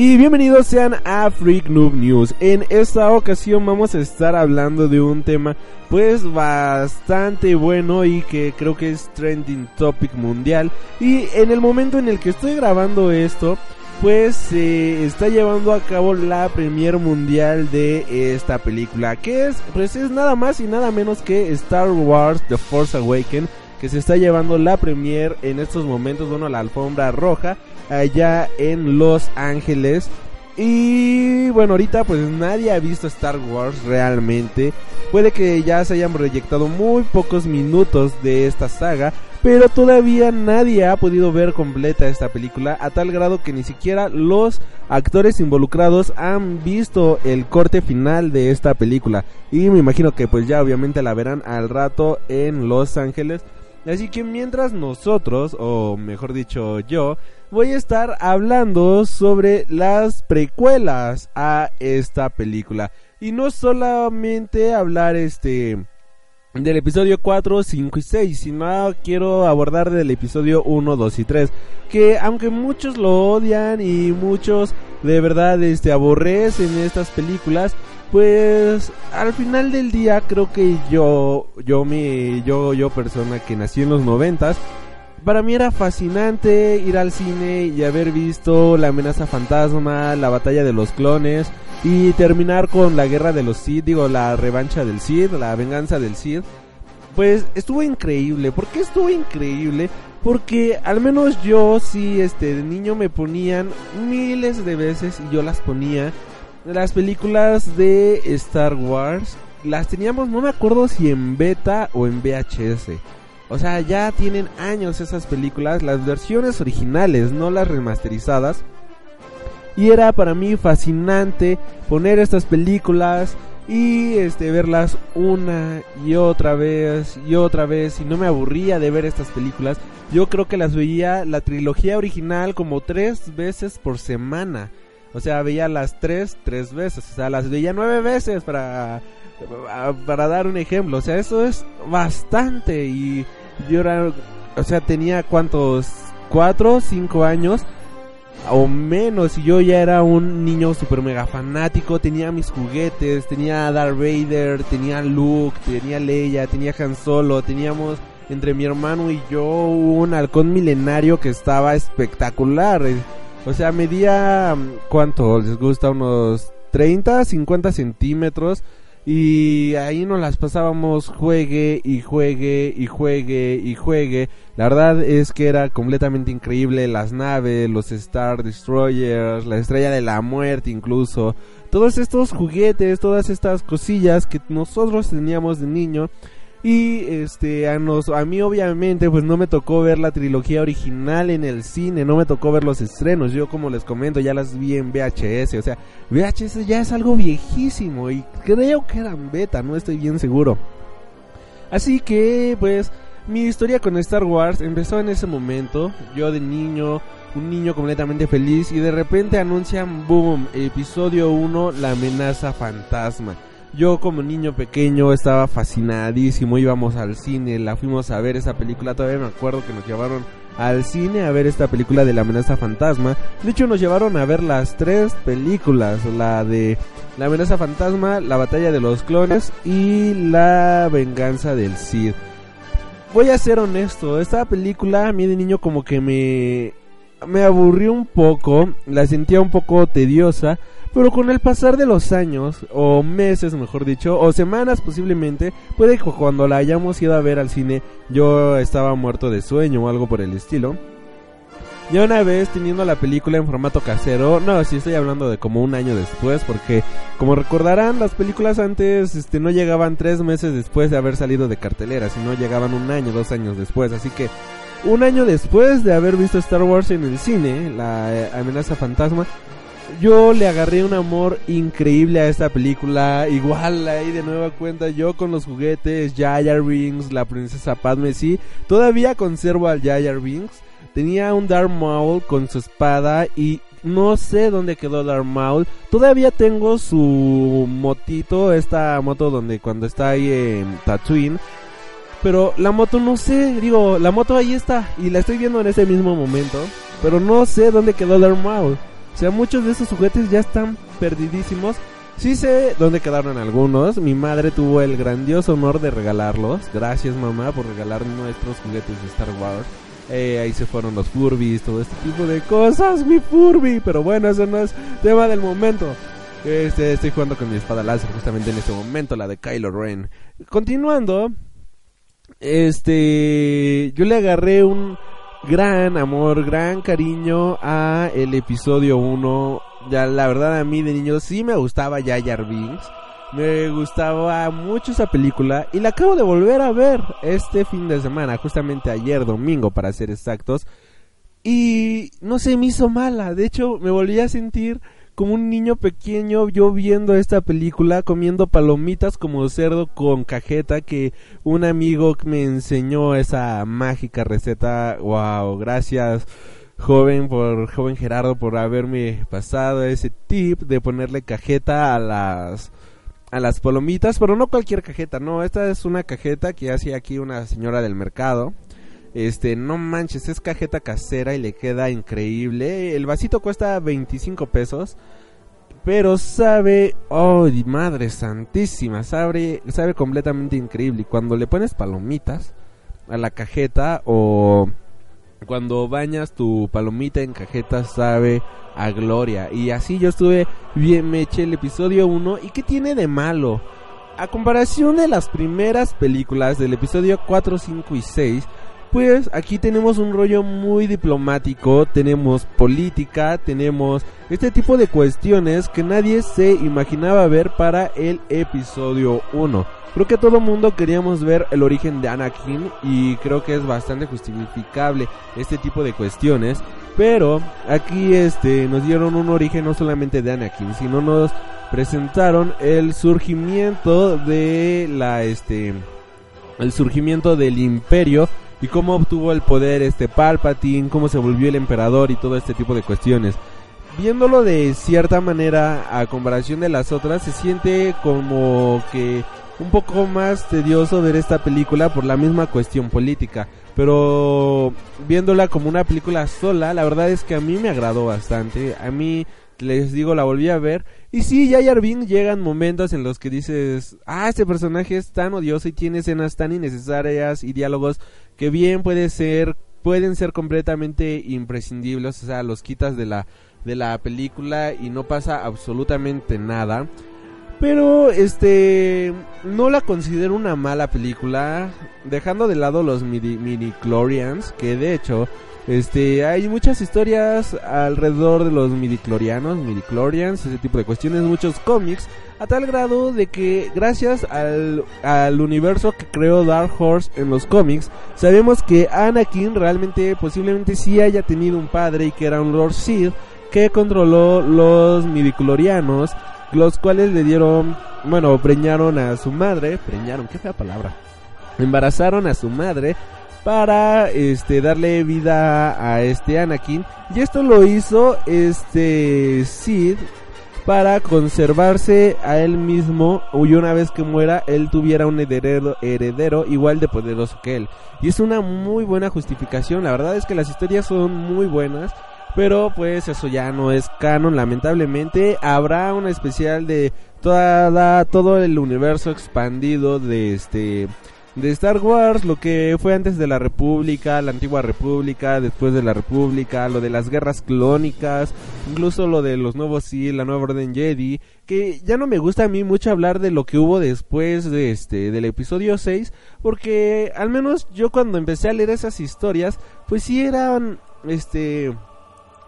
Y bienvenidos sean a Freak Noob News. En esta ocasión vamos a estar hablando de un tema pues bastante bueno y que creo que es trending topic mundial. Y en el momento en el que estoy grabando esto, pues se está llevando a cabo la premier mundial de esta película, que es pues es nada más y nada menos que Star Wars The Force Awakens que se está llevando la premier en estos momentos, bueno, la alfombra roja allá en Los Ángeles. Y bueno, ahorita pues nadie ha visto Star Wars realmente. Puede que ya se hayan proyectado muy pocos minutos de esta saga, pero todavía nadie ha podido ver completa esta película a tal grado que ni siquiera los actores involucrados han visto el corte final de esta película. Y me imagino que pues ya obviamente la verán al rato en Los Ángeles. Así que mientras nosotros, o mejor dicho yo, voy a estar hablando sobre las precuelas a esta película. Y no solamente hablar este del episodio 4, 5 y 6, sino quiero abordar del episodio 1, 2 y 3, que aunque muchos lo odian y muchos de verdad este aborrecen estas películas, pues al final del día creo que yo yo mi yo yo persona que nací en los noventas para mí era fascinante ir al cine y haber visto la amenaza fantasma, la batalla de los clones y terminar con la guerra de los Sith, digo la revancha del Sith, la venganza del Sith. Pues estuvo increíble. ¿Por qué estuvo increíble? Porque al menos yo sí, este, de niño me ponían miles de veces y yo las ponía las películas de Star Wars las teníamos, no me acuerdo si en beta o en VHS. O sea, ya tienen años esas películas, las versiones originales, no las remasterizadas. Y era para mí fascinante poner estas películas y este verlas una y otra vez y otra vez y no me aburría de ver estas películas. Yo creo que las veía la trilogía original como tres veces por semana. O sea, veía las tres, tres veces. O sea, las veía nueve veces para, para dar un ejemplo. O sea, eso es bastante. Y yo era, o sea, tenía cuántos, cuatro, cinco años o menos. Y yo ya era un niño super mega fanático. Tenía mis juguetes, tenía Darth Vader, tenía Luke, tenía Leia, tenía Han Solo. Teníamos entre mi hermano y yo un halcón milenario que estaba espectacular. O sea, medía, ¿cuánto? ¿Les gusta? Unos 30, 50 centímetros. Y ahí nos las pasábamos juegue y juegue y juegue y juegue. La verdad es que era completamente increíble las naves, los Star Destroyers, la estrella de la muerte incluso. Todos estos juguetes, todas estas cosillas que nosotros teníamos de niño y este a, a mí obviamente pues no me tocó ver la trilogía original en el cine, no me tocó ver los estrenos. Yo como les comento ya las vi en VHS, o sea, VHS ya es algo viejísimo y creo que eran beta, no estoy bien seguro. Así que pues mi historia con Star Wars empezó en ese momento, yo de niño, un niño completamente feliz y de repente anuncian boom, episodio 1, la amenaza fantasma. Yo como niño pequeño estaba fascinadísimo, íbamos al cine, la fuimos a ver esa película, todavía me acuerdo que nos llevaron al cine a ver esta película de la amenaza fantasma. De hecho nos llevaron a ver las tres películas, la de la amenaza fantasma, la batalla de los clones y la venganza del Sith. Voy a ser honesto, esta película a mí de niño como que me me aburrió un poco, la sentía un poco tediosa, pero con el pasar de los años, o meses mejor dicho, o semanas posiblemente, puede que cuando la hayamos ido a ver al cine yo estaba muerto de sueño o algo por el estilo. Ya una vez teniendo la película en formato casero, no, si estoy hablando de como un año después, porque como recordarán, las películas antes este, no llegaban tres meses después de haber salido de cartelera, sino llegaban un año, dos años después, así que un año después de haber visto Star Wars en el cine, la eh, amenaza fantasma, yo le agarré un amor increíble a esta película. Igual ahí de nueva cuenta yo con los juguetes, Jar Rings, la princesa Padme, sí. Todavía conservo al Jar Rings. Tenía un Darth Maul con su espada y no sé dónde quedó Darth Maul. Todavía tengo su motito, esta moto donde cuando está ahí en Tatooine. Pero la moto no sé, digo, la moto ahí está y la estoy viendo en ese mismo momento. Pero no sé dónde quedó Darth Maul. O sea, muchos de esos juguetes ya están perdidísimos. Sí sé dónde quedaron algunos. Mi madre tuvo el grandioso honor de regalarlos. Gracias mamá por regalar nuestros juguetes de Star Wars. Eh, ahí se fueron los Furbies, todo este tipo de cosas, mi Furby. Pero bueno, eso no es tema del momento. Este, estoy jugando con mi espada láser justamente en este momento, la de Kylo Ren. Continuando, este, yo le agarré un gran amor, gran cariño a el episodio 1. Ya la verdad a mí de niño sí me gustaba Jar Binks. Me gustaba mucho esa película y la acabo de volver a ver este fin de semana, justamente ayer domingo para ser exactos. Y no se me hizo mala, de hecho me volví a sentir como un niño pequeño yo viendo esta película comiendo palomitas como cerdo con cajeta que un amigo me enseñó esa mágica receta. Wow, gracias joven por joven Gerardo por haberme pasado ese tip de ponerle cajeta a las a las palomitas, pero no cualquier cajeta, no, esta es una cajeta que hace aquí una señora del mercado. Este, no manches, es cajeta casera y le queda increíble. El vasito cuesta 25 pesos. Pero sabe, oh madre santísima, sabe, sabe completamente increíble. Y cuando le pones palomitas a la cajeta o cuando bañas tu palomita en cajeta sabe a gloria. Y así yo estuve bien, me eché el episodio 1. ¿Y qué tiene de malo? A comparación de las primeras películas del episodio 4, 5 y 6, pues aquí tenemos un rollo muy diplomático, tenemos política, tenemos este tipo de cuestiones que nadie se imaginaba ver para el episodio 1. Creo que todo mundo queríamos ver el origen de Anakin y creo que es bastante justificable este tipo de cuestiones, pero aquí este nos dieron un origen no solamente de Anakin, sino nos presentaron el surgimiento de la este el surgimiento del imperio y cómo obtuvo el poder este Palpatine, cómo se volvió el emperador y todo este tipo de cuestiones. Viéndolo de cierta manera a comparación de las otras, se siente como que un poco más tedioso ver esta película por la misma cuestión política. Pero viéndola como una película sola, la verdad es que a mí me agradó bastante. A mí, les digo, la volví a ver. Y sí, ya Binks llegan momentos en los que dices, ah, este personaje es tan odioso y tiene escenas tan innecesarias y diálogos que bien puede ser pueden ser completamente imprescindibles, o sea, los quitas de la de la película y no pasa absolutamente nada. Pero este no la considero una mala película, dejando de lado los mini clorians, que de hecho este, hay muchas historias alrededor de los midiclorianos, midiclorians, ese tipo de cuestiones, muchos cómics, a tal grado de que gracias al, al universo que creó Dark Horse en los cómics, sabemos que Anakin realmente posiblemente sí haya tenido un padre y que era un Lord Sith que controló los midiclorianos, los cuales le dieron, bueno, preñaron a su madre, preñaron, qué fea palabra, embarazaron a su madre para este darle vida a este Anakin. Y esto lo hizo este Sid para conservarse a él mismo y una vez que muera él tuviera un heredero, heredero igual de poderoso que él. Y es una muy buena justificación. La verdad es que las historias son muy buenas pero pues eso ya no es canon lamentablemente. Habrá una especial de toda todo el universo expandido de este de Star Wars, lo que fue antes de la República, la antigua República, después de la República, lo de las guerras clónicas, incluso lo de los nuevos sí, la nueva orden Jedi, que ya no me gusta a mí mucho hablar de lo que hubo después de este del episodio 6, porque al menos yo cuando empecé a leer esas historias, pues sí eran este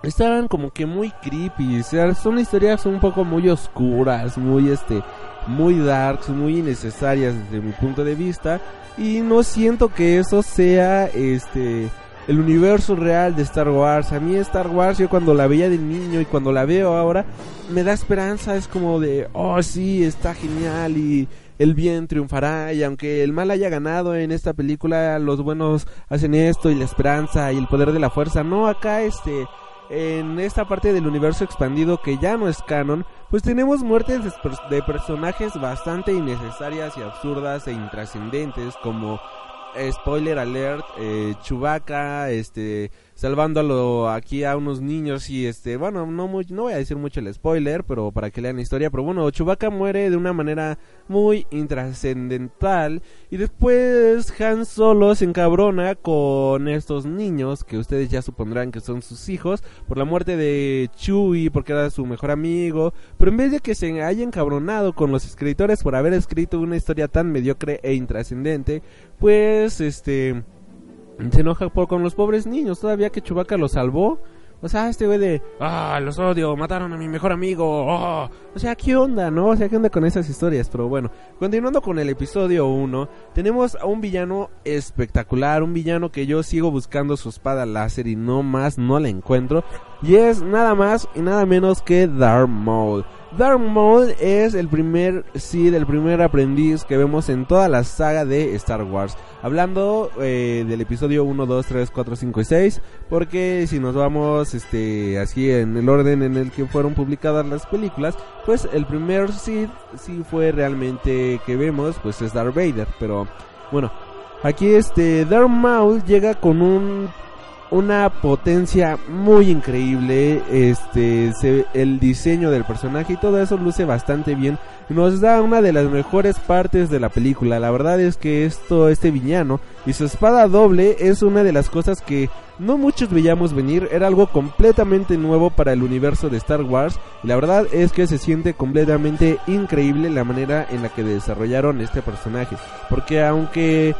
estaban como que muy creepy, o sea, son historias un poco muy oscuras, muy este muy darks, muy innecesarias desde mi punto de vista y no siento que eso sea este el universo real de Star Wars. A mí Star Wars yo cuando la veía de niño y cuando la veo ahora me da esperanza, es como de, oh sí, está genial y el bien triunfará y aunque el mal haya ganado en esta película, los buenos hacen esto y la esperanza y el poder de la fuerza. No, acá este en esta parte del universo expandido que ya no es canon, pues tenemos muertes de, personajes bastante innecesarias y absurdas e intrascendentes como eh, spoiler alert, eh, Chewbacca, este, salvándolo aquí a unos niños y este, bueno, no, no voy a decir mucho el spoiler, pero para que lean la historia, pero bueno, Chewbacca muere de una manera muy intrascendental y después Han Solo se encabrona con estos niños que ustedes ya supondrán que son sus hijos por la muerte de Chewie porque era su mejor amigo, pero en vez de que se haya encabronado con los escritores por haber escrito una historia tan mediocre e intrascendente, pues este se enoja por, con los pobres niños, todavía que Chubaca los salvó. O sea, este güey de, ah, los odio, mataron a mi mejor amigo, oh". O sea, ¿qué onda, no? O sea, ¿qué onda con esas historias? Pero bueno, continuando con el episodio 1, tenemos a un villano espectacular, un villano que yo sigo buscando su espada láser y no más no la encuentro. Y es nada más y nada menos que Darth Maul. Darth Maul es el primer sí, el primer aprendiz que vemos en toda la saga de Star Wars. Hablando eh, del episodio 1, 2, 3, 4, 5 y 6, porque si nos vamos este así en el orden en el que fueron publicadas las películas, pues el primer Sith sí fue realmente que vemos, pues es Darth Vader, pero bueno, aquí este Darth Maul llega con un una potencia muy increíble, este, el diseño del personaje y todo eso luce bastante bien. Nos da una de las mejores partes de la película. La verdad es que esto, este villano y su espada doble es una de las cosas que no muchos veíamos venir. Era algo completamente nuevo para el universo de Star Wars. Y la verdad es que se siente completamente increíble la manera en la que desarrollaron este personaje. Porque aunque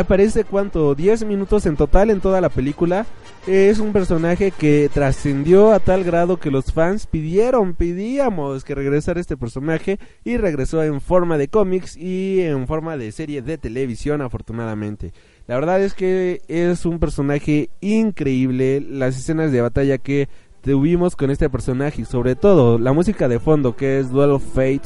aparece cuánto, 10 minutos en total en toda la película. Es un personaje que trascendió a tal grado que los fans pidieron, pedíamos que regresara este personaje y regresó en forma de cómics y en forma de serie de televisión afortunadamente. La verdad es que es un personaje increíble, las escenas de batalla que tuvimos con este personaje y sobre todo la música de fondo que es Duel of Fate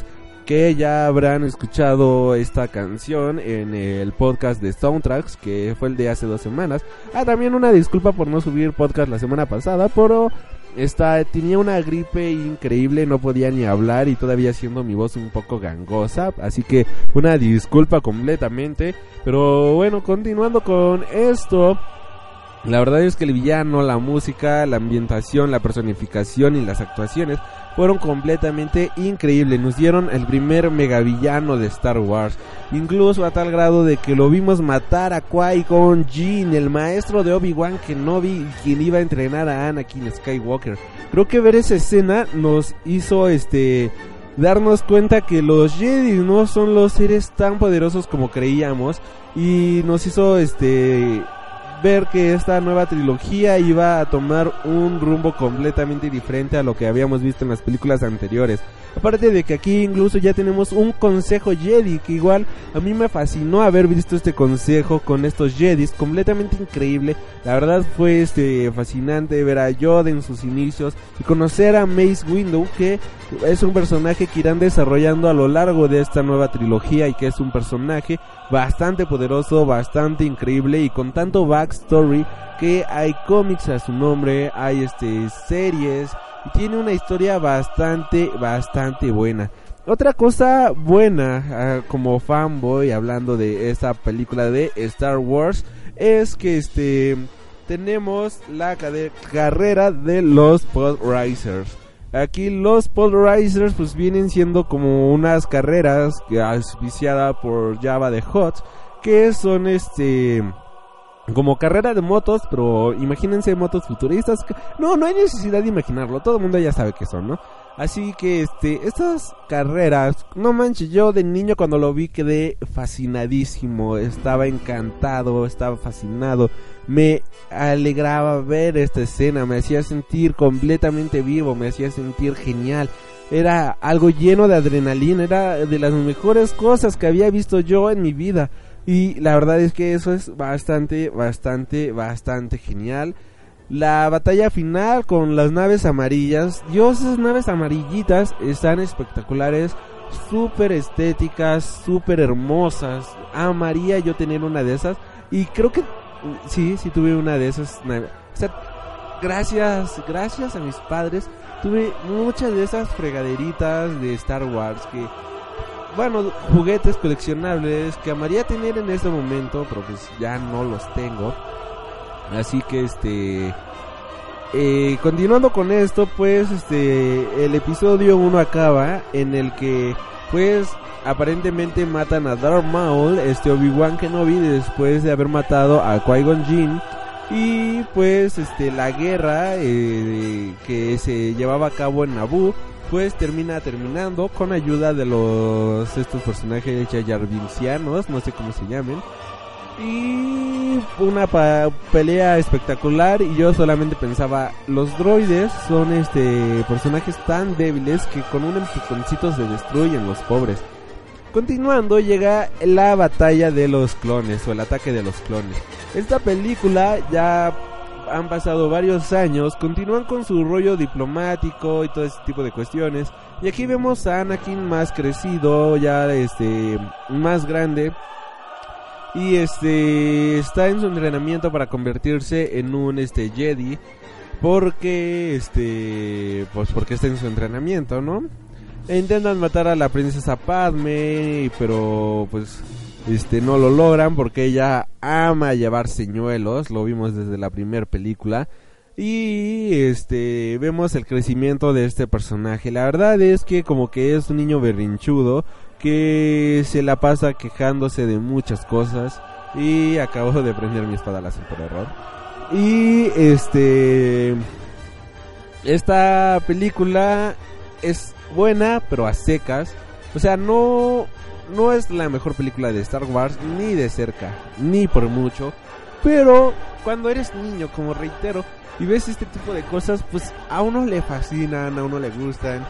que ya habrán escuchado esta canción en el podcast de Soundtracks, que fue el de hace dos semanas. Ah, también una disculpa por no subir podcast la semana pasada, pero esta, tenía una gripe increíble, no podía ni hablar y todavía siendo mi voz un poco gangosa, así que una disculpa completamente. Pero bueno, continuando con esto. La verdad es que el villano, la música, la ambientación, la personificación y las actuaciones fueron completamente increíbles. Nos dieron el primer megavillano de Star Wars. Incluso a tal grado de que lo vimos matar a Qui-Gon Jinn, el maestro de Obi-Wan Kenobi, quien iba a entrenar a Anakin Skywalker. Creo que ver esa escena nos hizo este darnos cuenta que los Jedi no son los seres tan poderosos como creíamos y nos hizo este ver que esta nueva trilogía iba a tomar un rumbo completamente diferente a lo que habíamos visto en las películas anteriores. Aparte de que aquí incluso ya tenemos un consejo Jedi, que igual a mí me fascinó haber visto este consejo con estos Jedis, completamente increíble. La verdad fue este fascinante ver a Yoda en sus inicios y conocer a Mace Windu, que es un personaje que irán desarrollando a lo largo de esta nueva trilogía y que es un personaje bastante poderoso, bastante increíble y con tanto backstory que hay cómics a su nombre, hay este series y tiene una historia bastante, bastante buena. Otra cosa buena ah, como fanboy hablando de esta película de Star Wars es que este tenemos la carrera de los Podrisers. Aquí los Podrisers pues vienen siendo como unas carreras que auspiciada por Java de Hot que son este como carrera de motos, pero imagínense motos futuristas. No, no hay necesidad de imaginarlo, todo el mundo ya sabe que son, ¿no? Así que este, estas carreras, no manches, yo de niño cuando lo vi quedé fascinadísimo, estaba encantado, estaba fascinado, me alegraba ver esta escena, me hacía sentir completamente vivo, me hacía sentir genial. Era algo lleno de adrenalina, era de las mejores cosas que había visto yo en mi vida. Y la verdad es que eso es bastante, bastante, bastante genial. La batalla final con las naves amarillas. Dios, esas naves amarillitas están espectaculares. Súper estéticas, súper hermosas. Amaría yo tener una de esas. Y creo que sí, sí tuve una de esas naves. Gracias, gracias a mis padres. Tuve muchas de esas fregaderitas de Star Wars que bueno, juguetes coleccionables que amaría tener en este momento, pero pues ya no los tengo. Así que este eh, continuando con esto, pues este el episodio 1 acaba en el que pues aparentemente matan a Darth Maul, este Obi-Wan Kenobi después de haber matado a Qui-Gon Jinn y pues este la guerra eh, que se llevaba a cabo en Naboo pues termina terminando con ayuda de los estos personajes Yayarvincianos, no sé cómo se llamen. Y una pelea espectacular y yo solamente pensaba, los droides son este personajes tan débiles que con un empujoncito se destruyen los pobres. Continuando llega la batalla de los clones o el ataque de los clones. Esta película ya han pasado varios años, continúan con su rollo diplomático y todo ese tipo de cuestiones. Y aquí vemos a Anakin más crecido, ya este más grande. Y este está en su entrenamiento para convertirse en un este Jedi. Porque este pues porque está en su entrenamiento, ¿no? E intentan matar a la princesa Padme, pero pues este no lo logran porque ella ama llevar señuelos, lo vimos desde la primera película. Y este vemos el crecimiento de este personaje. La verdad es que como que es un niño berrinchudo que se la pasa quejándose de muchas cosas y acabo de prender mi espada láser por error. Y este esta película es buena, pero a secas. O sea, no no es la mejor película de Star Wars, ni de cerca, ni por mucho. Pero cuando eres niño, como reitero, y ves este tipo de cosas, pues a uno le fascinan, a uno le gustan.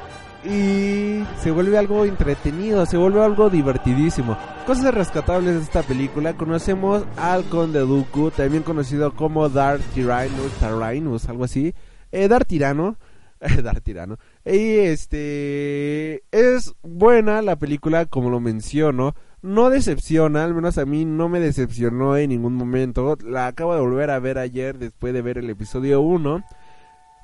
Y se vuelve algo entretenido, se vuelve algo divertidísimo. Cosas rescatables de esta película. Conocemos al Conde Dooku, también conocido como Darth Tyrannus, Tyrannus, algo así. Eh, Darth Tirano. Darth Tirano. Y este es buena la película, como lo menciono. No decepciona, al menos a mí no me decepcionó en ningún momento. La acabo de volver a ver ayer después de ver el episodio 1.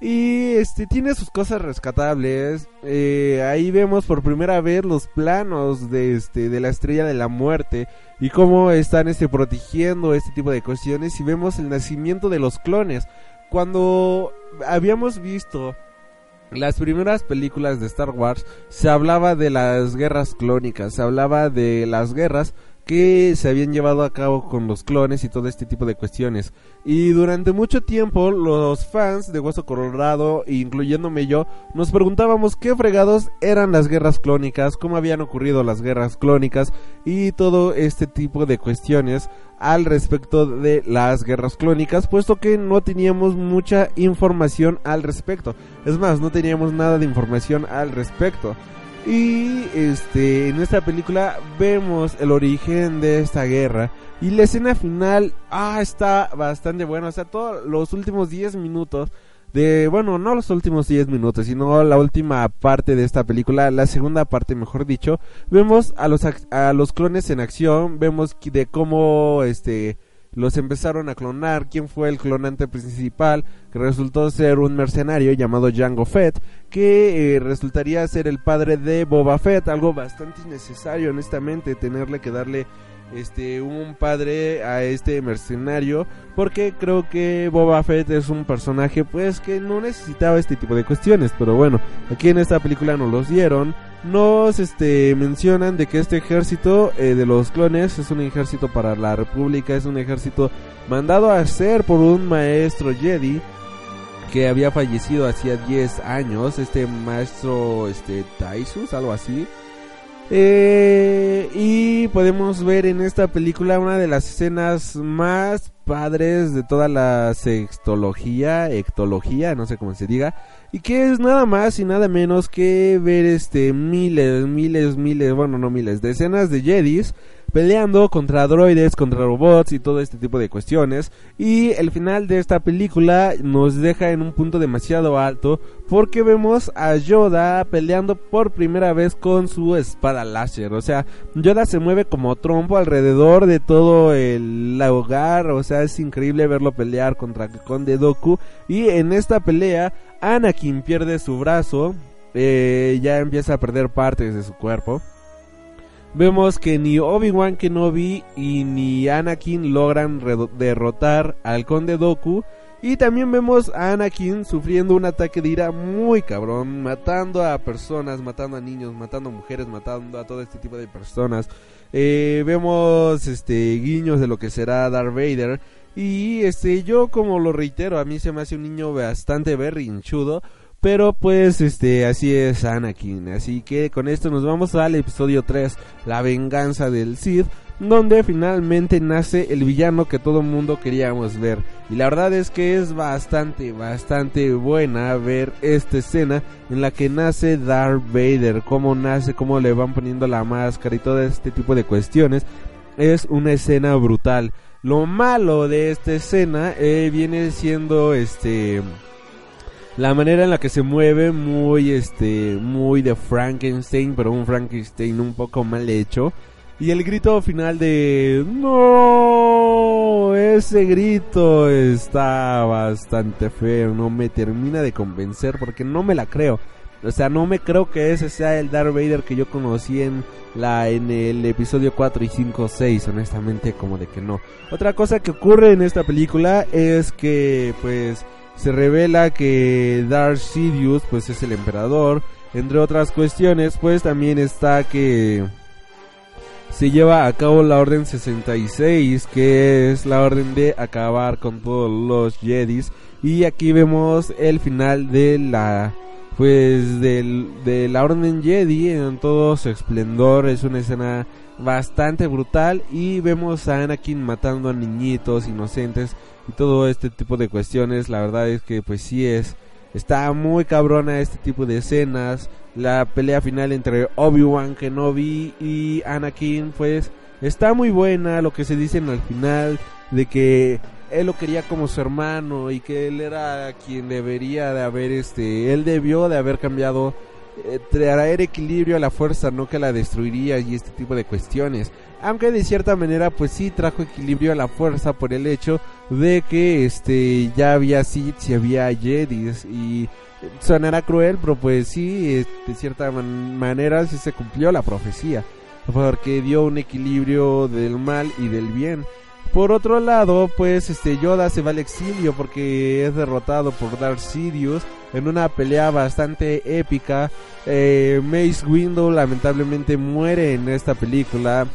Y este tiene sus cosas rescatables. Eh, ahí vemos por primera vez los planos de este de la estrella de la muerte y cómo están este protegiendo este tipo de cuestiones y vemos el nacimiento de los clones. Cuando habíamos visto las primeras películas de Star Wars se hablaba de las guerras clónicas, se hablaba de las guerras que se habían llevado a cabo con los clones y todo este tipo de cuestiones. Y durante mucho tiempo los fans de Hueso Colorado, incluyéndome yo, nos preguntábamos qué fregados eran las guerras clónicas, cómo habían ocurrido las guerras clónicas y todo este tipo de cuestiones al respecto de las guerras clónicas, puesto que no teníamos mucha información al respecto. Es más, no teníamos nada de información al respecto. Y este en esta película vemos el origen de esta guerra y la escena final ah está bastante buena, o sea, todos los últimos 10 minutos de bueno, no los últimos 10 minutos, sino la última parte de esta película, la segunda parte, mejor dicho, vemos a los a los clones en acción, vemos de cómo este los empezaron a clonar. ¿Quién fue el clonante principal? Que resultó ser un mercenario llamado Jango Fett, que eh, resultaría ser el padre de Boba Fett. Algo bastante innecesario, honestamente, tenerle que darle este un padre a este mercenario porque creo que Boba Fett es un personaje pues que no necesitaba este tipo de cuestiones pero bueno aquí en esta película nos los dieron nos este, mencionan de que este ejército eh, de los clones es un ejército para la República, es un ejército mandado a hacer por un maestro Jedi que había fallecido hacía 10 años, este maestro este Taisus, algo así. Eh, y podemos ver en esta película una de las escenas más padres de toda la sextología, ectología, no sé cómo se diga, y que es nada más y nada menos que ver este miles, miles, miles, bueno, no miles, decenas de Jedis peleando contra droides, contra robots y todo este tipo de cuestiones. Y el final de esta película nos deja en un punto demasiado alto porque vemos a Yoda peleando por primera vez con su espada láser. O sea, Yoda se mueve como trompo alrededor de todo el hogar. O sea, es increíble verlo pelear contra Conde Doku. Y en esta pelea, Anakin pierde su brazo. Eh, ya empieza a perder partes de su cuerpo vemos que ni Obi-Wan Kenobi y ni Anakin logran derrotar al Conde Doku. Y también vemos a Anakin sufriendo un ataque de ira muy cabrón, matando a personas, matando a niños, matando a mujeres, matando a todo este tipo de personas. Eh, vemos este guiños de lo que será Darth Vader. Y este yo como lo reitero, a mí se me hace un niño bastante berrinchudo. Pero pues este así es Anakin. Así que con esto nos vamos al episodio 3, La venganza del Sith, donde finalmente nace el villano que todo mundo queríamos ver. Y la verdad es que es bastante, bastante buena ver esta escena en la que nace Darth Vader, cómo nace, cómo le van poniendo la máscara y todo este tipo de cuestiones. Es una escena brutal. Lo malo de esta escena eh, viene siendo este la manera en la que se mueve muy este muy de Frankenstein pero un Frankenstein un poco mal hecho. Y el grito final de no ese grito está bastante feo no me termina de convencer porque no me la creo o sea no me creo que ese sea el Darth Vader que yo conocí en la en el episodio 4 y 5 6 honestamente como de que no. Otra cosa que ocurre en esta película es que pues se revela que Darth Sidious pues es el emperador, entre otras cuestiones, pues también está que se lleva a cabo la orden 66, que es la orden de acabar con todos los Jedis y aquí vemos el final de la pues del, de la orden Jedi en todo su esplendor, es una escena bastante brutal. Y vemos a Anakin matando a niñitos inocentes y todo este tipo de cuestiones. La verdad es que pues sí es está muy cabrona este tipo de escenas. La pelea final entre Obi-Wan Kenobi y Anakin pues está muy buena lo que se dicen al final de que él lo quería como su hermano y que él era quien debería de haber este él debió de haber cambiado eh, traer equilibrio a la fuerza, no que la destruiría y este tipo de cuestiones. Aunque de cierta manera pues sí trajo equilibrio a la fuerza por el hecho de que este ya había Sith y había Jedis y sonará cruel, pero pues sí, de cierta manera sí se cumplió la profecía, porque dio un equilibrio del mal y del bien. Por otro lado, pues este Yoda se va al exilio porque es derrotado por Darth Sidious en una pelea bastante épica. Eh, Mace Windu lamentablemente muere en esta película,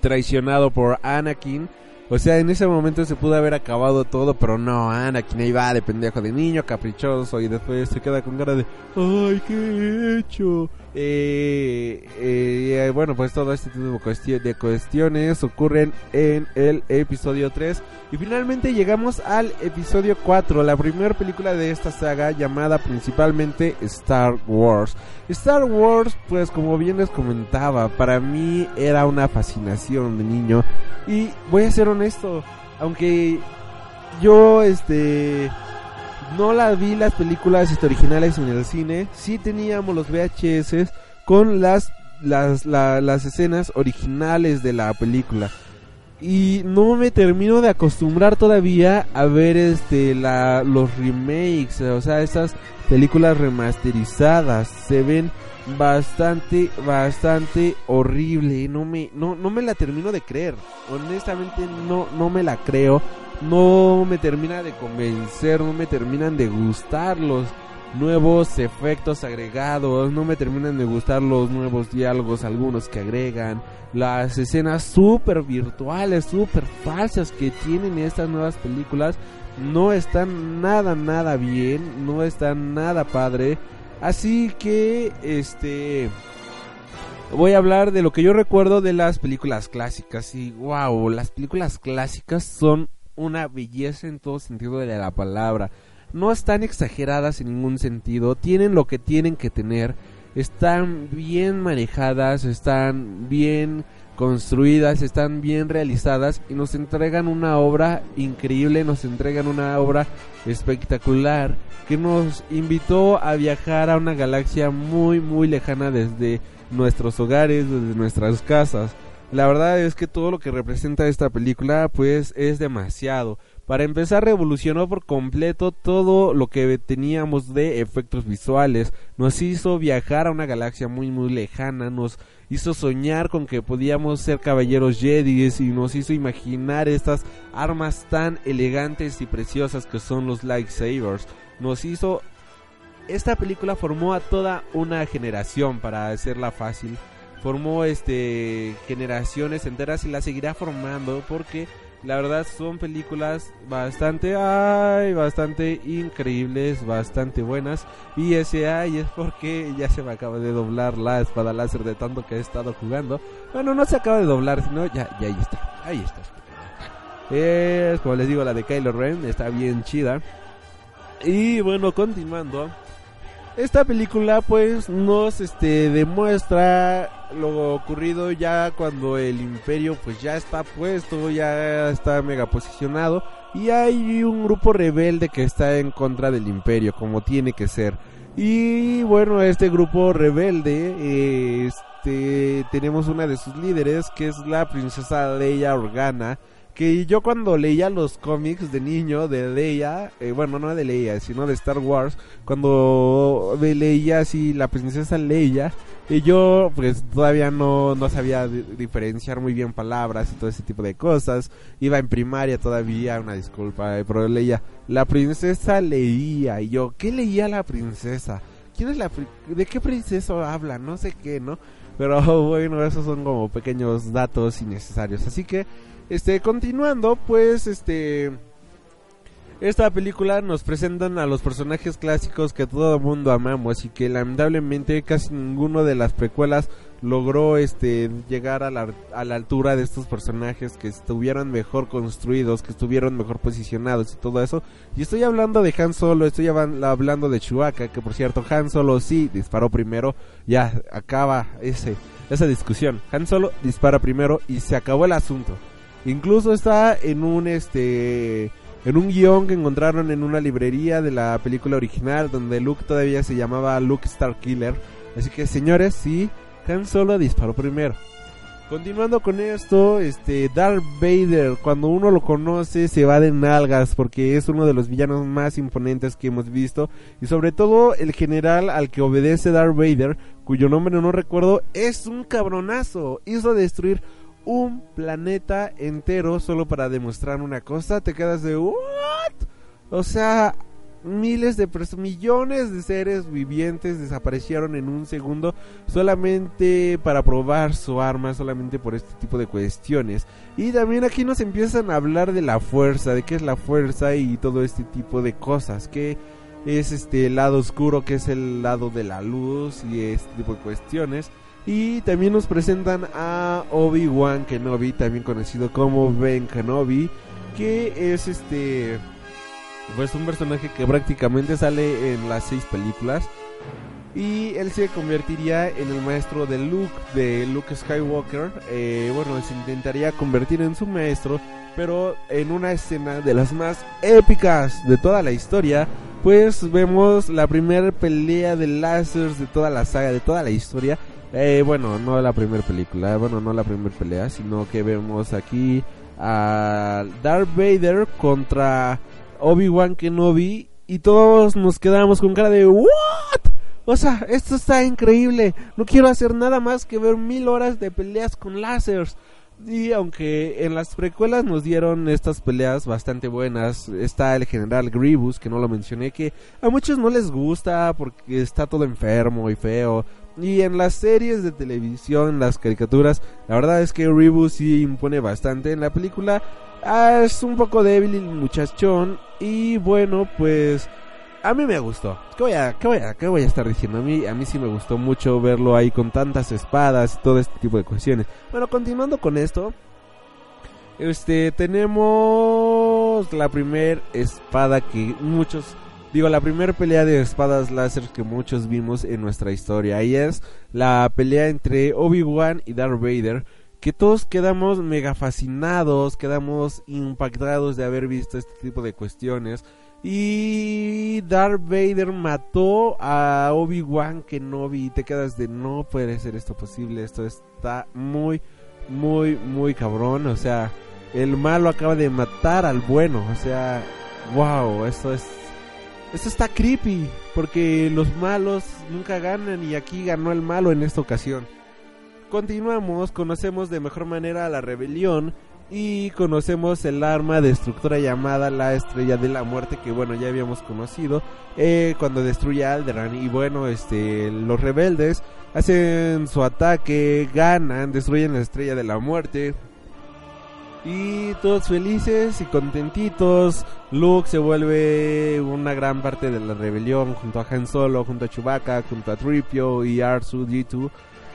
traicionado por Anakin. O sea, en ese momento se pudo haber acabado todo, pero no, Anakin ahí va de pendejo de niño, caprichoso, y después se queda con cara de, ay, ¿qué he hecho? Eh, bueno, pues todo este tipo de cuestiones ocurren en el episodio 3. Y finalmente llegamos al episodio 4, la primera película de esta saga llamada principalmente Star Wars. Star Wars, pues como bien les comentaba, para mí era una fascinación de niño. Y voy a ser honesto, aunque yo este no la vi las películas originales en el cine, sí teníamos los VHS con las, las, las escenas originales de la película. Y no me termino de acostumbrar todavía a ver este la, los remakes, o sea, esas películas remasterizadas. Se ven bastante, bastante horrible. No me, no, no me la termino de creer. Honestamente no, no me la creo no me termina de convencer, no me terminan de gustar los, nuevos efectos agregados, no me terminan de gustar los nuevos diálogos, algunos que agregan, las escenas súper virtuales, súper falsas que tienen estas nuevas películas, no están nada, nada bien, no están nada padre. Así que, este, voy a hablar de lo que yo recuerdo de las películas clásicas. Y wow, las películas clásicas son una belleza en todo sentido de la palabra. No están exageradas en ningún sentido, tienen lo que tienen que tener, están bien manejadas, están bien construidas, están bien realizadas y nos entregan una obra increíble, nos entregan una obra espectacular que nos invitó a viajar a una galaxia muy muy lejana desde nuestros hogares, desde nuestras casas. La verdad es que todo lo que representa esta película pues es demasiado. Para empezar revolucionó por completo todo lo que teníamos de efectos visuales, nos hizo viajar a una galaxia muy muy lejana, nos hizo soñar con que podíamos ser caballeros Jedi y nos hizo imaginar estas armas tan elegantes y preciosas que son los lightsabers. Nos hizo esta película formó a toda una generación para hacerla fácil. Formó este generaciones enteras y la seguirá formando porque la verdad son películas bastante ay, bastante increíbles, bastante buenas y ese ay es porque ya se me acaba de doblar la espada láser de tanto que he estado jugando. Bueno, no se acaba de doblar, sino ya ya ahí está. Ahí está. Es como les digo la de Kylo Ren, está bien chida. Y bueno, continuando esta película pues nos este demuestra lo ocurrido ya cuando el imperio pues ya está puesto, ya está mega posicionado y hay un grupo rebelde que está en contra del imperio como tiene que ser. Y bueno, este grupo rebelde este tenemos una de sus líderes que es la princesa Leia Organa que yo cuando leía los cómics de niño de Leia, eh, bueno, no de Leia, sino de Star Wars, cuando leía así la princesa Leia, y yo pues todavía no, no sabía diferenciar muy bien palabras y todo ese tipo de cosas, iba en primaria todavía, una disculpa, eh, pero leía, la princesa leía, y yo, ¿qué leía la princesa? ¿Quién es la ¿De qué princesa habla? No sé qué, ¿no? Pero bueno, esos son como pequeños datos innecesarios, así que este, continuando, pues, este... Esta película nos presentan a los personajes clásicos que todo el mundo amamos y que lamentablemente casi ninguno de las precuelas logró este llegar a la, a la altura de estos personajes que estuvieran mejor construidos, que estuvieron mejor posicionados y todo eso. Y estoy hablando de Han Solo, estoy hablando de Chewbacca, que por cierto Han Solo sí disparó primero, ya acaba ese esa discusión. Han Solo dispara primero y se acabó el asunto. Incluso está en un este en un guion que encontraron en una librería de la película original donde Luke todavía se llamaba Luke Starkiller. Así que señores, sí, Han Solo disparó primero. Continuando con esto, este Darth Vader, cuando uno lo conoce se va de nalgas porque es uno de los villanos más imponentes que hemos visto y sobre todo el general al que obedece Darth Vader, cuyo nombre no recuerdo, es un cabronazo. Hizo destruir un planeta entero solo para demostrar una cosa, te quedas de ¿what? O sea, miles de millones de seres vivientes desaparecieron en un segundo solamente para probar su arma, solamente por este tipo de cuestiones. Y también aquí nos empiezan a hablar de la fuerza, de qué es la fuerza y todo este tipo de cosas, que es este lado oscuro, que es el lado de la luz y este tipo de cuestiones. Y también nos presentan a Obi-Wan Kenobi, también conocido como Ben Kenobi, que es este pues un personaje que prácticamente sale en las seis películas y él se convertiría en el maestro de Luke, de Luke Skywalker. Eh, bueno, se intentaría convertir en su maestro, pero en una escena de las más épicas de toda la historia, pues vemos la primera pelea de láseres de toda la saga, de toda la historia, eh, bueno, no la primera película, bueno, no la primera pelea, sino que vemos aquí a Darth Vader contra Obi-Wan Kenobi y todos nos quedamos con cara de ¿What? O sea, esto está increíble. No quiero hacer nada más que ver mil horas de peleas con láseres. Y aunque en las precuelas nos dieron estas peleas bastante buenas, está el general Grievous, que no lo mencioné, que a muchos no les gusta porque está todo enfermo y feo. Y en las series de televisión, las caricaturas, la verdad es que Grievous sí impone bastante. En la película ah, es un poco débil el muchachón. Y bueno, pues a mí me gustó. ¿Qué voy a, qué voy qué voy a estar diciendo? A mí, a mí sí me gustó mucho verlo ahí con tantas espadas y todo este tipo de cuestiones. Bueno, continuando con esto. Este, tenemos la primer espada que muchos, digo, la primera pelea de espadas láser que muchos vimos en nuestra historia. Y es la pelea entre Obi-Wan y Darth Vader. Que todos quedamos mega fascinados, quedamos impactados de haber visto este tipo de cuestiones. Y Darth Vader mató a Obi-Wan Kenobi. Y te quedas de no puede ser esto posible. Esto está muy, muy, muy cabrón. O sea, el malo acaba de matar al bueno. O sea, wow, esto es. Esto está creepy. Porque los malos nunca ganan. Y aquí ganó el malo en esta ocasión. Continuamos, conocemos de mejor manera a la rebelión y conocemos el arma destructora llamada la Estrella de la Muerte que bueno ya habíamos conocido eh, cuando destruye a Alderaan y bueno este los rebeldes hacen su ataque ganan destruyen la Estrella de la Muerte y todos felices y contentitos Luke se vuelve una gran parte de la rebelión junto a Han Solo junto a Chewbacca junto a Tripio y R2D2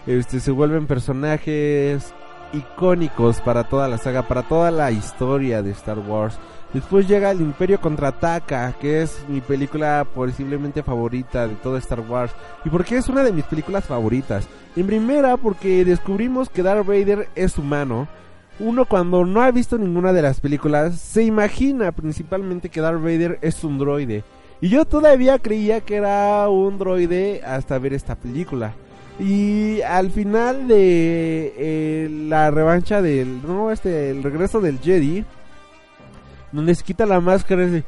este se vuelven personajes icónicos para toda la saga, para toda la historia de Star Wars. Después llega El Imperio Contraataca, que es mi película posiblemente favorita de todo Star Wars. ¿Y por qué es una de mis películas favoritas? En primera, porque descubrimos que Darth Vader es humano. Uno cuando no ha visto ninguna de las películas, se imagina principalmente que Darth Vader es un droide. Y yo todavía creía que era un droide hasta ver esta película. Y al final de eh, la revancha del. No, este, el regreso del Jedi. Donde se quita la máscara y dice.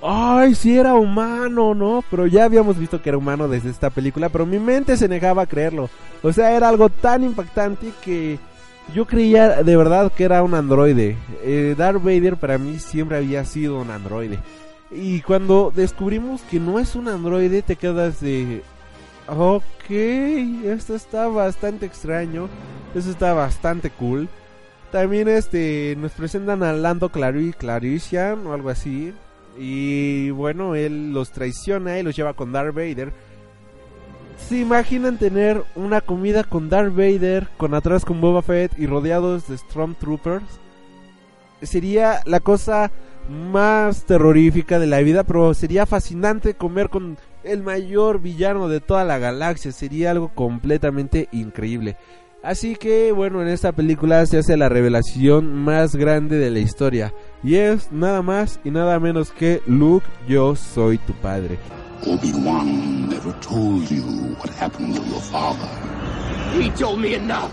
¡Ay, sí era humano, ¿no? Pero ya habíamos visto que era humano desde esta película. Pero mi mente se negaba a creerlo. O sea, era algo tan impactante que. Yo creía de verdad que era un androide. Eh, Darth Vader para mí siempre había sido un androide. Y cuando descubrimos que no es un androide, te quedas de. Ok, esto está bastante extraño. Esto está bastante cool. También este nos presentan a Lando Clary, Clarician o algo así. Y bueno, él los traiciona y los lleva con Darth Vader. ¿Se imaginan tener una comida con Darth Vader, con atrás con Boba Fett y rodeados de Stormtroopers? Sería la cosa más terrorífica de la vida, pero sería fascinante comer con el mayor villano de toda la galaxia. Sería algo completamente increíble. Así que bueno, en esta película se hace la revelación más grande de la historia. Y es nada más y nada menos que Luke, yo soy tu padre. Obi-Wan never told you what happened to your father. He told me enough.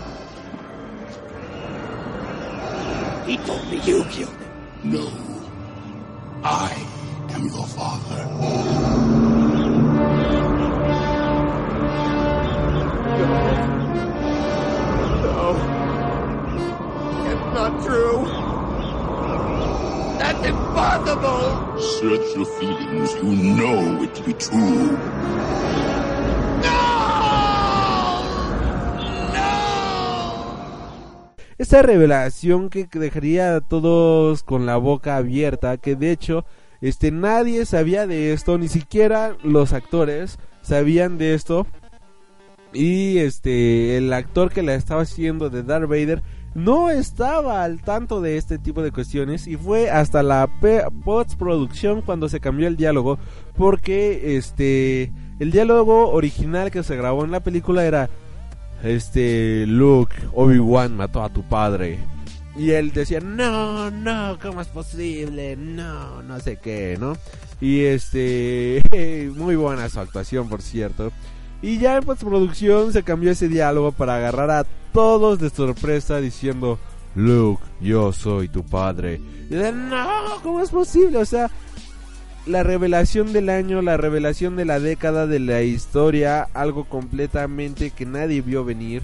He told me you killed him. No. I am your father. No. That's not true. That's impossible. Search your feelings. You know it to be true. No! No! Esta revelación que dejaría a todos con la boca abierta, que de hecho este nadie sabía de esto, ni siquiera los actores sabían de esto. Y este el actor que la estaba haciendo de Darth Vader no estaba al tanto de este tipo de cuestiones y fue hasta la postproducción cuando se cambió el diálogo porque este el diálogo original que se grabó en la película era este Luke Obi-Wan mató a tu padre y él decía, no, no, ¿cómo es posible? No, no sé qué, ¿no? Y este, muy buena su actuación, por cierto. Y ya en postproducción se cambió ese diálogo para agarrar a todos de sorpresa diciendo, Luke, yo soy tu padre. Y de, no, ¿cómo es posible? O sea, la revelación del año, la revelación de la década de la historia, algo completamente que nadie vio venir,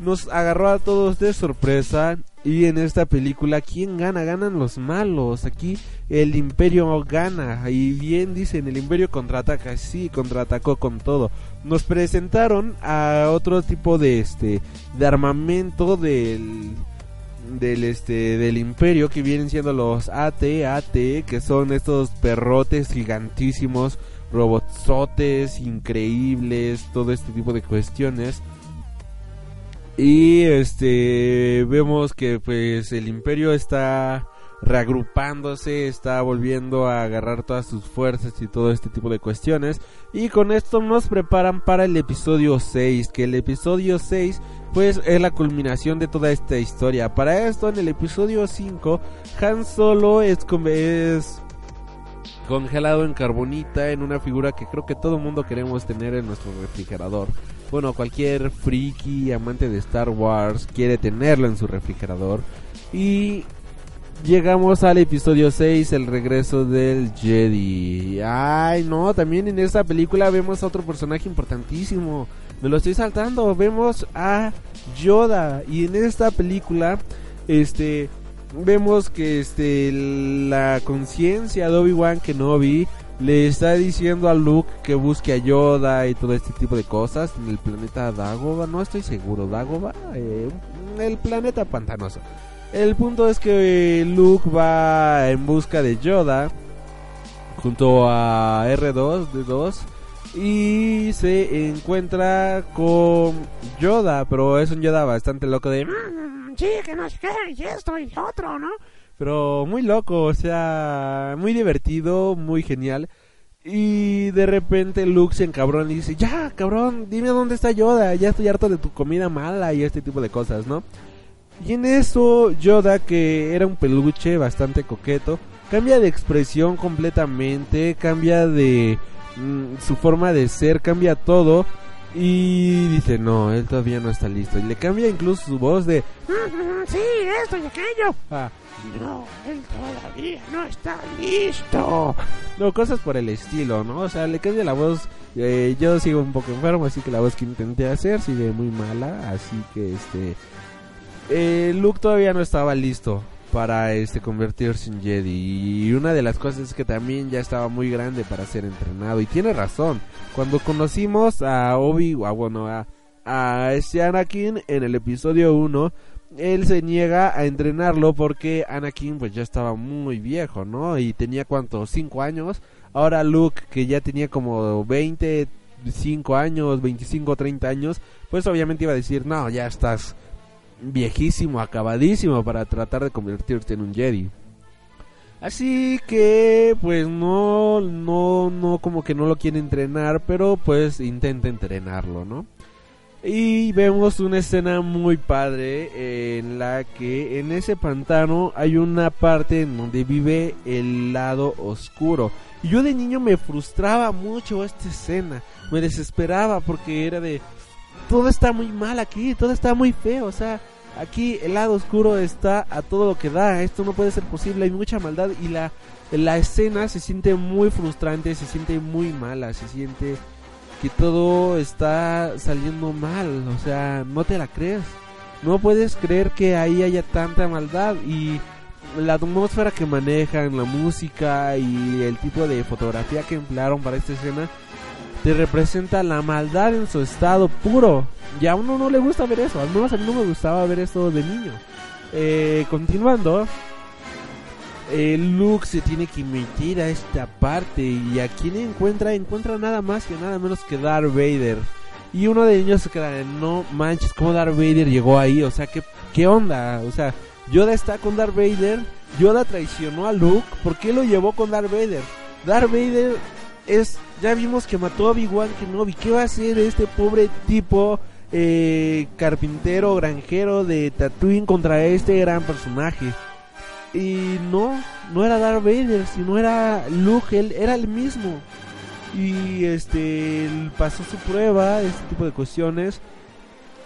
nos agarró a todos de sorpresa Y en esta película, ¿quién gana? Ganan los malos. Aquí el imperio gana. Y bien dicen, el imperio contraataca. Sí, contraatacó con todo. Nos presentaron a otro tipo de este de armamento del del este del imperio que vienen siendo los AT AT que son estos perrotes gigantísimos robotsotes increíbles todo este tipo de cuestiones y este vemos que pues el imperio está reagrupándose, está volviendo a agarrar todas sus fuerzas y todo este tipo de cuestiones. Y con esto nos preparan para el episodio 6, que el episodio 6 pues es la culminación de toda esta historia. Para esto en el episodio 5 Han Solo es, es congelado en carbonita en una figura que creo que todo mundo queremos tener en nuestro refrigerador. Bueno, cualquier friki amante de Star Wars quiere tenerlo en su refrigerador. Y llegamos al episodio 6, el regreso del Jedi. Ay, no, también en esta película vemos a otro personaje importantísimo. Me lo estoy saltando, vemos a Yoda y en esta película este vemos que este la conciencia de Obi-Wan Kenobi le está diciendo a Luke que busque a Yoda y todo este tipo de cosas en el planeta Dagoba, no estoy seguro, Dagoba, eh, el planeta pantanoso. El punto es que Luke va en busca de Yoda junto a R2 de 2 y se encuentra con Yoda, pero es un Yoda bastante loco de Mm, sí, que no sé qué, y esto y otro, ¿no? Pero muy loco, o sea, muy divertido, muy genial. Y de repente Luke se encabrona y dice, ya, cabrón, dime dónde está Yoda, ya estoy harto de tu comida mala y este tipo de cosas, ¿no? Y en eso Yoda, que era un peluche bastante coqueto, cambia de expresión completamente, cambia de mm, su forma de ser, cambia todo. Y dice, no, él todavía no está listo. Y le cambia incluso su voz de... Mm, sí, esto y aquello. "Ah, No, él todavía no está listo. No, cosas por el estilo, ¿no? O sea, le cambia la voz. eh, yo sigo un poco enfermo, así que la voz que intenté hacer sigue muy mala. Así que este. eh, Luke todavía no estaba listo para este convertirse en Jedi. Y una de las cosas es que también ya estaba muy grande para ser entrenado. Y tiene razón. Cuando conocimos a Obi, a, bueno, a, a este Anakin en el episodio 1 él se niega a entrenarlo porque Anakin pues ya estaba muy viejo, ¿no? Y tenía cuánto, 5 años. Ahora Luke, que ya tenía como 25 años, 25, 30 años, pues obviamente iba a decir, no, ya estás viejísimo, acabadísimo para tratar de convertirte en un Jedi. Así que pues no, no, no, como que no lo quiere entrenar, pero pues intenta entrenarlo, ¿no? Y vemos una escena muy padre en la que en ese pantano hay una parte en donde vive el lado oscuro. Y yo de niño me frustraba mucho esta escena, me desesperaba porque era de todo está muy mal aquí, todo está muy feo, o sea, aquí el lado oscuro está a todo lo que da, esto no puede ser posible, hay mucha maldad y la la escena se siente muy frustrante, se siente muy mala, se siente que todo está saliendo mal, o sea, no te la crees. No puedes creer que ahí haya tanta maldad y la atmósfera que manejan, la música y el tipo de fotografía que emplearon para esta escena te representa la maldad en su estado puro. Y a uno no le gusta ver eso, al menos a mí no me gustaba ver esto de niño. Eh, continuando, eh, Luke se tiene que meter a esta parte y a quien encuentra, encuentra nada más que nada menos que Darth Vader. Y uno de ellos se queda, de, no manches, ¿cómo Darth Vader llegó ahí? O sea, ¿qué, qué onda? O sea, Yoda está con Darth Vader, Yoda traicionó a Luke, ¿por qué lo llevó con Darth Vader? Darth Vader es, ya vimos que mató a Obi-Wan Kenobi, ¿qué va a hacer este pobre tipo eh, carpintero, granjero de Tatooine contra este gran personaje? Y no, no era Darth Vader, sino era Luke, él era el mismo. Y este él pasó su prueba, este tipo de cuestiones.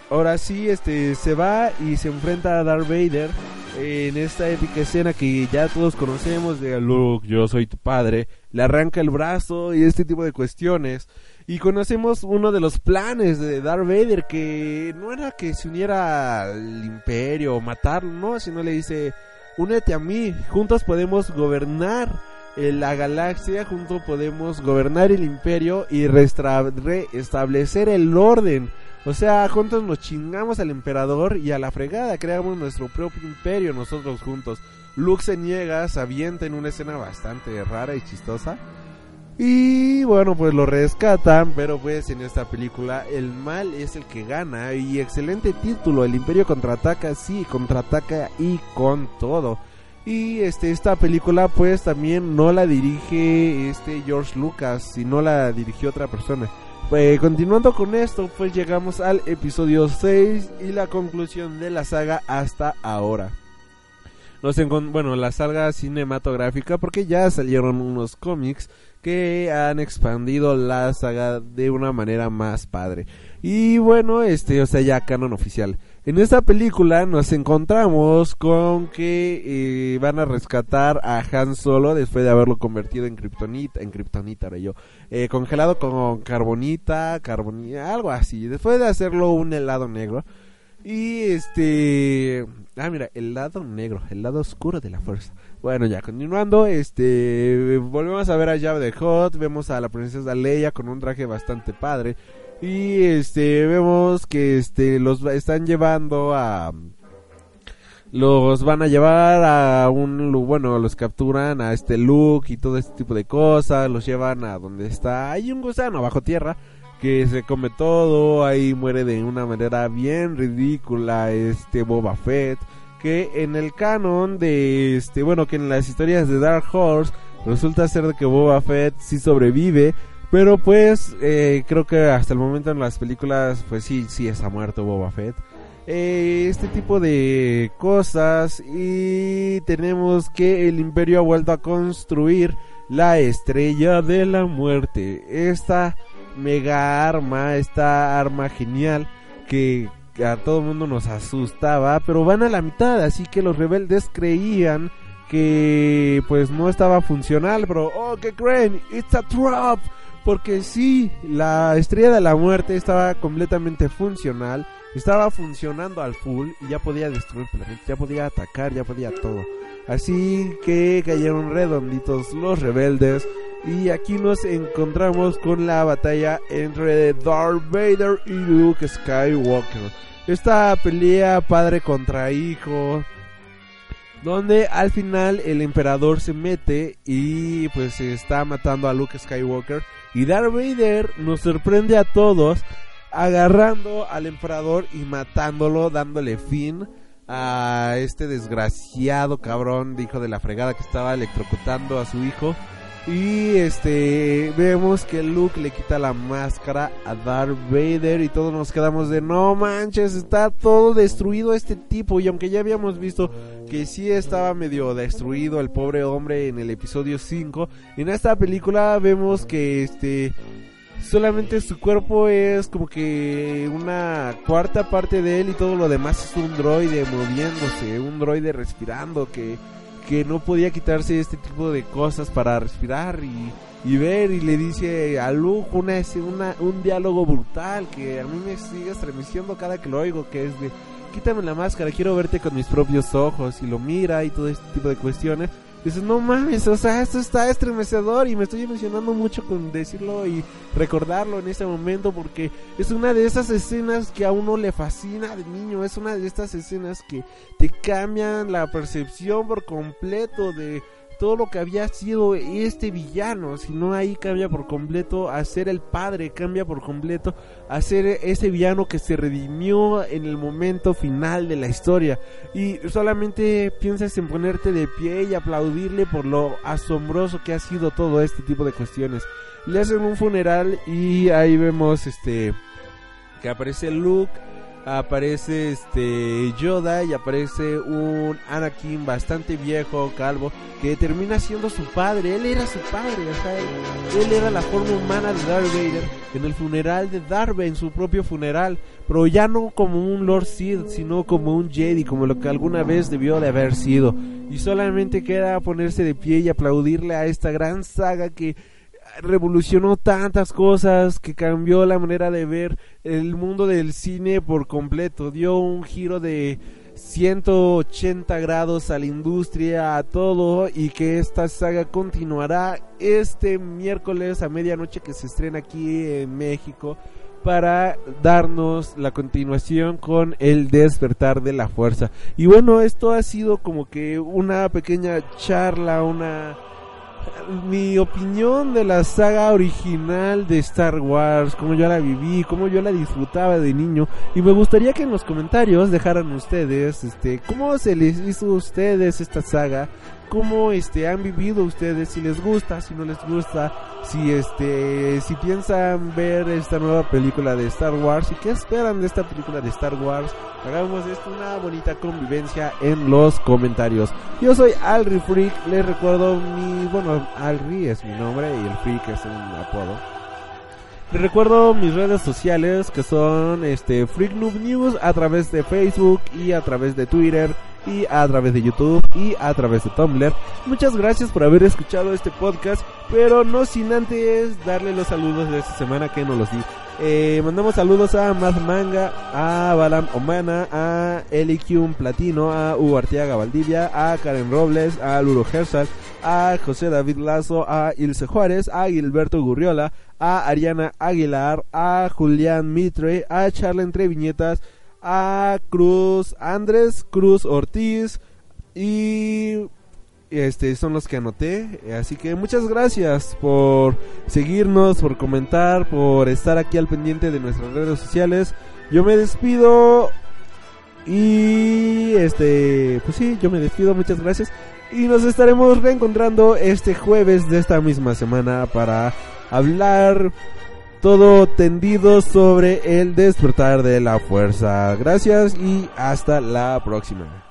Ahora sí, este, se va y se enfrenta a Darth Vader en esta épica escena que ya todos conocemos de Luke, yo soy tu padre, le arranca el brazo y este tipo de cuestiones. Y conocemos uno de los planes de Darth Vader que no era que se uniera al imperio o matarlo, no, sino le dice, únete a mí, juntos podemos gobernar la galaxia, juntos podemos gobernar el imperio y restablecer el orden. O sea, juntos nos chingamos al emperador y a la fregada, creamos nuestro propio imperio nosotros juntos. Luke se niega, se avienta en una escena bastante rara y chistosa. Y bueno, pues lo rescatan, pero pues en esta película el mal es el que gana. Y excelente título, el imperio contraataca, sí, contraataca y con todo. Y este, esta película pues también no la dirige este George Lucas, sino la dirigió otra persona. Pues continuando con esto, pues llegamos al episodio 6 y la conclusión de la saga hasta ahora. Nos bueno, la saga cinematográfica porque ya salieron unos cómics que han expandido la saga de una manera más padre. Y bueno, este, o sea, ya canon oficial. En esta película nos encontramos con que eh, van a rescatar a Han Solo después de haberlo convertido en kriptonita, en kriptonita, yo, eh, congelado con carbonita, carbonita, algo así, después de hacerlo un helado negro. Y este, ah mira, el lado negro, el lado oscuro de la fuerza. Bueno, ya continuando, este, volvemos a ver a Jabba de Hot, vemos a la princesa Leia con un traje bastante padre. Y este vemos que este los están llevando a los van a llevar a un bueno, los capturan a este Luke y todo este tipo de cosas, los llevan a donde está hay un gusano bajo tierra que se come todo, ahí muere de una manera bien ridícula este Boba Fett, que en el canon de este, bueno, que en las historias de Dark Horse resulta ser que Boba Fett sí sobrevive, pero pues eh, creo que hasta el momento en las películas pues sí, sí está muerto Boba Fett. Eh, este tipo de cosas y tenemos que el imperio ha vuelto a construir la estrella de la muerte. Esta mega arma, esta arma genial que a todo el mundo nos asustaba, pero van a la mitad, así que los rebeldes creían que pues no estaba funcional, pero oh, ¿qué creen? It's a trap porque sí, la estrella de la muerte estaba completamente funcional, estaba funcionando al full y ya podía destruir planetas, ya podía atacar, ya podía todo. Así que cayeron redonditos los rebeldes y aquí nos encontramos con la batalla entre Darth Vader y Luke Skywalker. Esta pelea padre contra hijo, donde al final el emperador se mete y pues está matando a Luke Skywalker y Darth Vader nos sorprende a todos agarrando al emperador y matándolo, dándole fin a este desgraciado cabrón de hijo de la fregada que estaba electrocutando a su hijo. Y este vemos que Luke le quita la máscara a Darth Vader y todos nos quedamos de no manches, está todo destruido este tipo y aunque ya habíamos visto que sí estaba medio destruido el pobre hombre en el episodio 5, en esta película vemos que este solamente su cuerpo es como que una cuarta parte de él y todo lo demás es un droide moviéndose, un droide respirando que que no podía quitarse este tipo de cosas para respirar y, ver y le dice a Luke una, una, un diálogo brutal que a mí me sigue estremeciendo cada que lo oigo que es de quítame la máscara, quiero verte con mis propios ojos y lo mira y todo este tipo de cuestiones Dices, no mames, o sea, esto está estremecedor y me estoy emocionando mucho con decirlo y recordarlo en este momento porque es una de esas escenas que a uno le fascina de niño, es una de estas escenas que te cambian la percepción por completo de todo lo que había sido este villano, si no ahí cambia por completo a ser el padre, cambia por completo a ser ese villano que se redimió en el momento final de la historia y solamente piensas en ponerte de pie y aplaudirle por lo asombroso que ha sido todo este tipo de cuestiones. Le hacen un funeral y ahí vemos este que aparece Luke aparece este Yoda y aparece un Anakin bastante viejo, calvo, que termina siendo su padre. Él era su padre, o sea, él era la forma humana de Darth Vader en el funeral de Darth en su propio funeral, pero ya no como un Lord Sith, sino como un Jedi, como lo que alguna vez debió de haber sido. Y solamente queda ponerse de pie y aplaudirle a esta gran saga que revolucionó tantas cosas, que cambió la manera de ver el mundo del cine por completo, dio un giro de 180 grados a la industria, a todo, y que esta saga continuará este miércoles a medianoche que se estrena aquí en México para darnos la continuación con el despertar de la fuerza. Y bueno, esto ha sido como que una pequeña charla, una mi opinión de la saga original de Star Wars, cómo yo la viví, cómo yo la disfrutaba de niño. Y me gustaría que en los comentarios dejaran ustedes, este, cómo se les hizo a ustedes esta saga, cómo este han vivido ustedes, si les gusta, si no les gusta, si este si piensan ver esta nueva película de Star Wars y qué esperan de esta película de Star Wars. Hagamos esto una bonita convivencia en los comentarios. Yo soy Alri Freak, les recuerdo mi bueno, Alri es mi nombre y el Freak es un apodo. Les recuerdo mis redes sociales que son este Freak Noob News a través de Facebook y a través de Twitter y a través de YouTube y a través de Tumblr. Muchas gracias por haber escuchado este podcast, pero no sin antes darle los saludos de esta semana que no los di. Eh, mandamos saludos a Mad Manga, a Balam Omana, a Elikium Platino, a Hugo Valdivia, a Karen Robles, a Luro Hersal, a José David Lazo, a Ilse Juárez, a Gilberto Gurriola, a Ariana Aguilar, a Julián Mitre, a Charla Entre Viñetas, a Cruz Andrés Cruz Ortiz y este son los que anoté. Así que muchas gracias por seguirnos por comentar por estar aquí al pendiente de nuestras redes sociales. Yo me despido y este pues sí yo me despido. Muchas gracias. Y nos estaremos reencontrando este jueves de esta misma semana para hablar todo tendido sobre el despertar de la fuerza. Gracias y hasta la próxima.